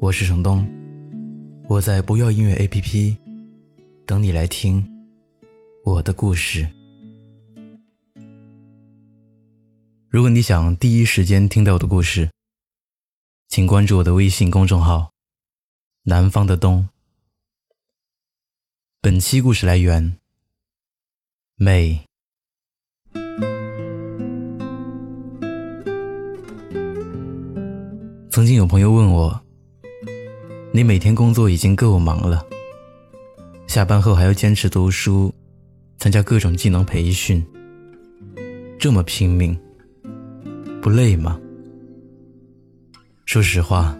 我是程东，我在不要音乐 APP 等你来听我的故事。如果你想第一时间听到我的故事，请关注我的微信公众号“南方的冬”。本期故事来源：美。曾经有朋友问我。你每天工作已经够忙了，下班后还要坚持读书，参加各种技能培训，这么拼命，不累吗？说实话，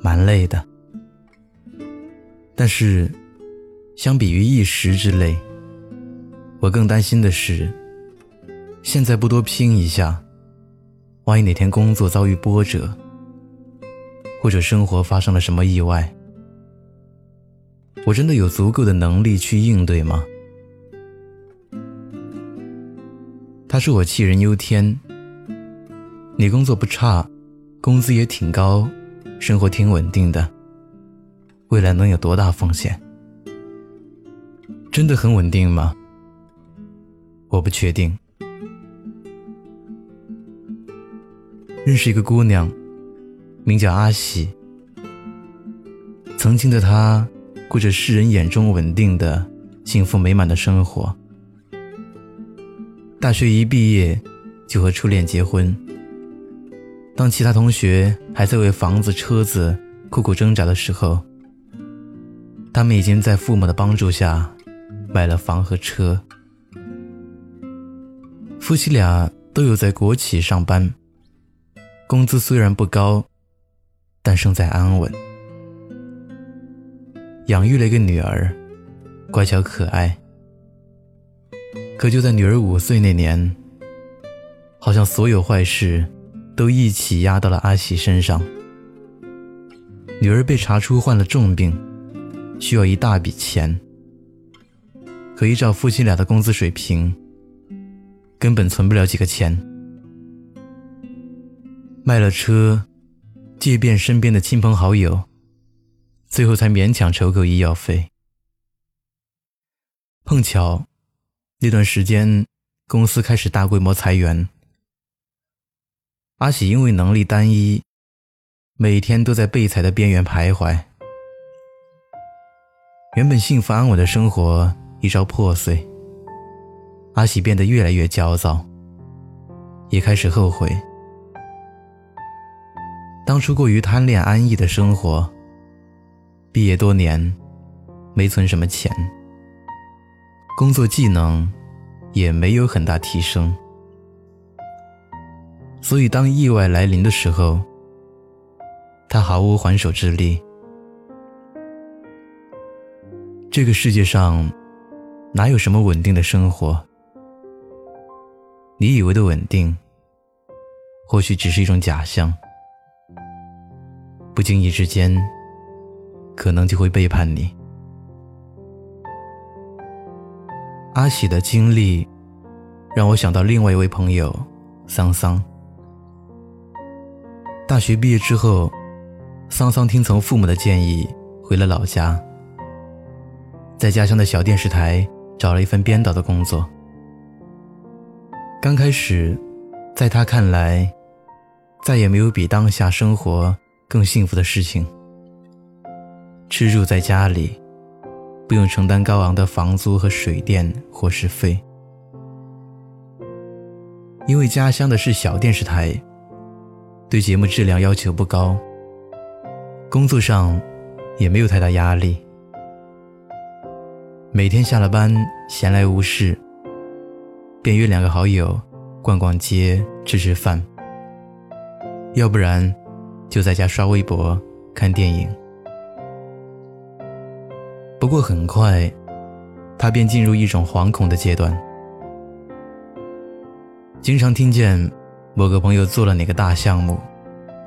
蛮累的。但是，相比于一时之累，我更担心的是，现在不多拼一下，万一哪天工作遭遇波折。或者生活发生了什么意外，我真的有足够的能力去应对吗？他说我杞人忧天。你工作不差，工资也挺高，生活挺稳定的，未来能有多大风险？真的很稳定吗？我不确定。认识一个姑娘。名叫阿喜。曾经的他，过着世人眼中稳定的、幸福美满的生活。大学一毕业，就和初恋结婚。当其他同学还在为房子、车子苦苦挣扎的时候，他们已经在父母的帮助下买了房和车。夫妻俩都有在国企上班，工资虽然不高。但生在安稳，养育了一个女儿，乖巧可爱。可就在女儿五岁那年，好像所有坏事都一起压到了阿喜身上。女儿被查出患了重病，需要一大笔钱。可依照夫妻俩的工资水平，根本存不了几个钱。卖了车。借遍身边的亲朋好友，最后才勉强筹够医药费。碰巧那段时间，公司开始大规模裁员。阿喜因为能力单一，每天都在被裁的边缘徘徊。原本幸福安稳的生活一朝破碎，阿喜变得越来越焦躁，也开始后悔。当初过于贪恋安逸的生活，毕业多年，没存什么钱，工作技能也没有很大提升，所以当意外来临的时候，他毫无还手之力。这个世界上哪有什么稳定的生活？你以为的稳定，或许只是一种假象。不经意之间，可能就会背叛你。阿喜的经历，让我想到另外一位朋友桑桑。大学毕业之后，桑桑听从父母的建议回了老家，在家乡的小电视台找了一份编导的工作。刚开始，在他看来，再也没有比当下生活。更幸福的事情，吃住在家里，不用承担高昂的房租和水电伙食费。因为家乡的是小电视台，对节目质量要求不高，工作上也没有太大压力。每天下了班闲来无事，便约两个好友逛逛街、吃吃饭，要不然。就在家刷微博、看电影、不过很快，他便进入一种惶恐的阶段，经常听见某个朋友做了哪个大项目，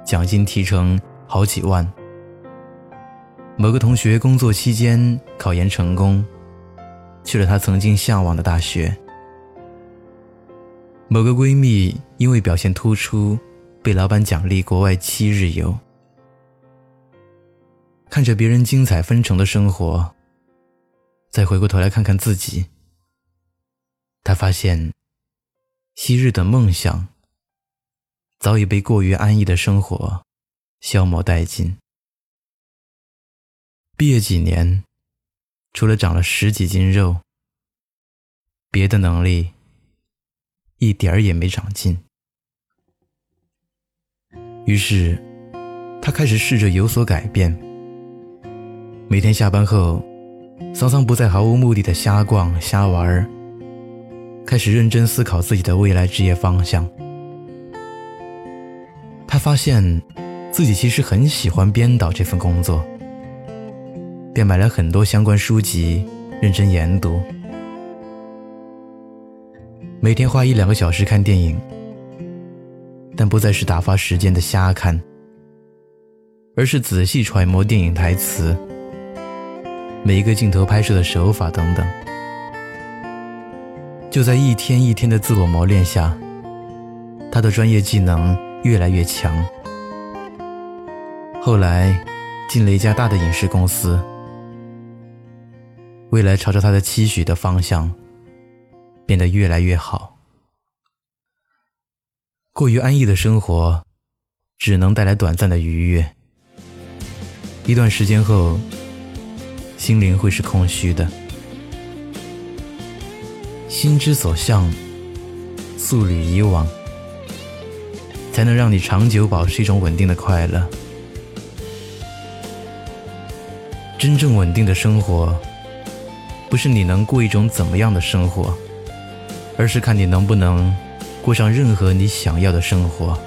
奖金提成好几万；某个同学工作期间考研成功，去了他曾经向往的大学；某个闺蜜因为表现突出，被老板奖励国外七日游。看着别人精彩纷呈的生活，再回过头来看看自己，他发现，昔日的梦想早已被过于安逸的生活消磨殆尽。毕业几年，除了长了十几斤肉，别的能力一点儿也没长进。于是，他开始试着有所改变。每天下班后，桑桑不再毫无目的的瞎逛瞎玩开始认真思考自己的未来职业方向。他发现自己其实很喜欢编导这份工作，便买了很多相关书籍，认真研读。每天花一两个小时看电影，但不再是打发时间的瞎看，而是仔细揣摩电影台词。每一个镜头拍摄的手法等等，就在一天一天的自我磨练下，他的专业技能越来越强。后来，进了一家大的影视公司，未来朝着他的期许的方向变得越来越好。过于安逸的生活，只能带来短暂的愉悦，一段时间后。心灵会是空虚的，心之所向，素履以往，才能让你长久保持一种稳定的快乐。真正稳定的生活，不是你能过一种怎么样的生活，而是看你能不能过上任何你想要的生活。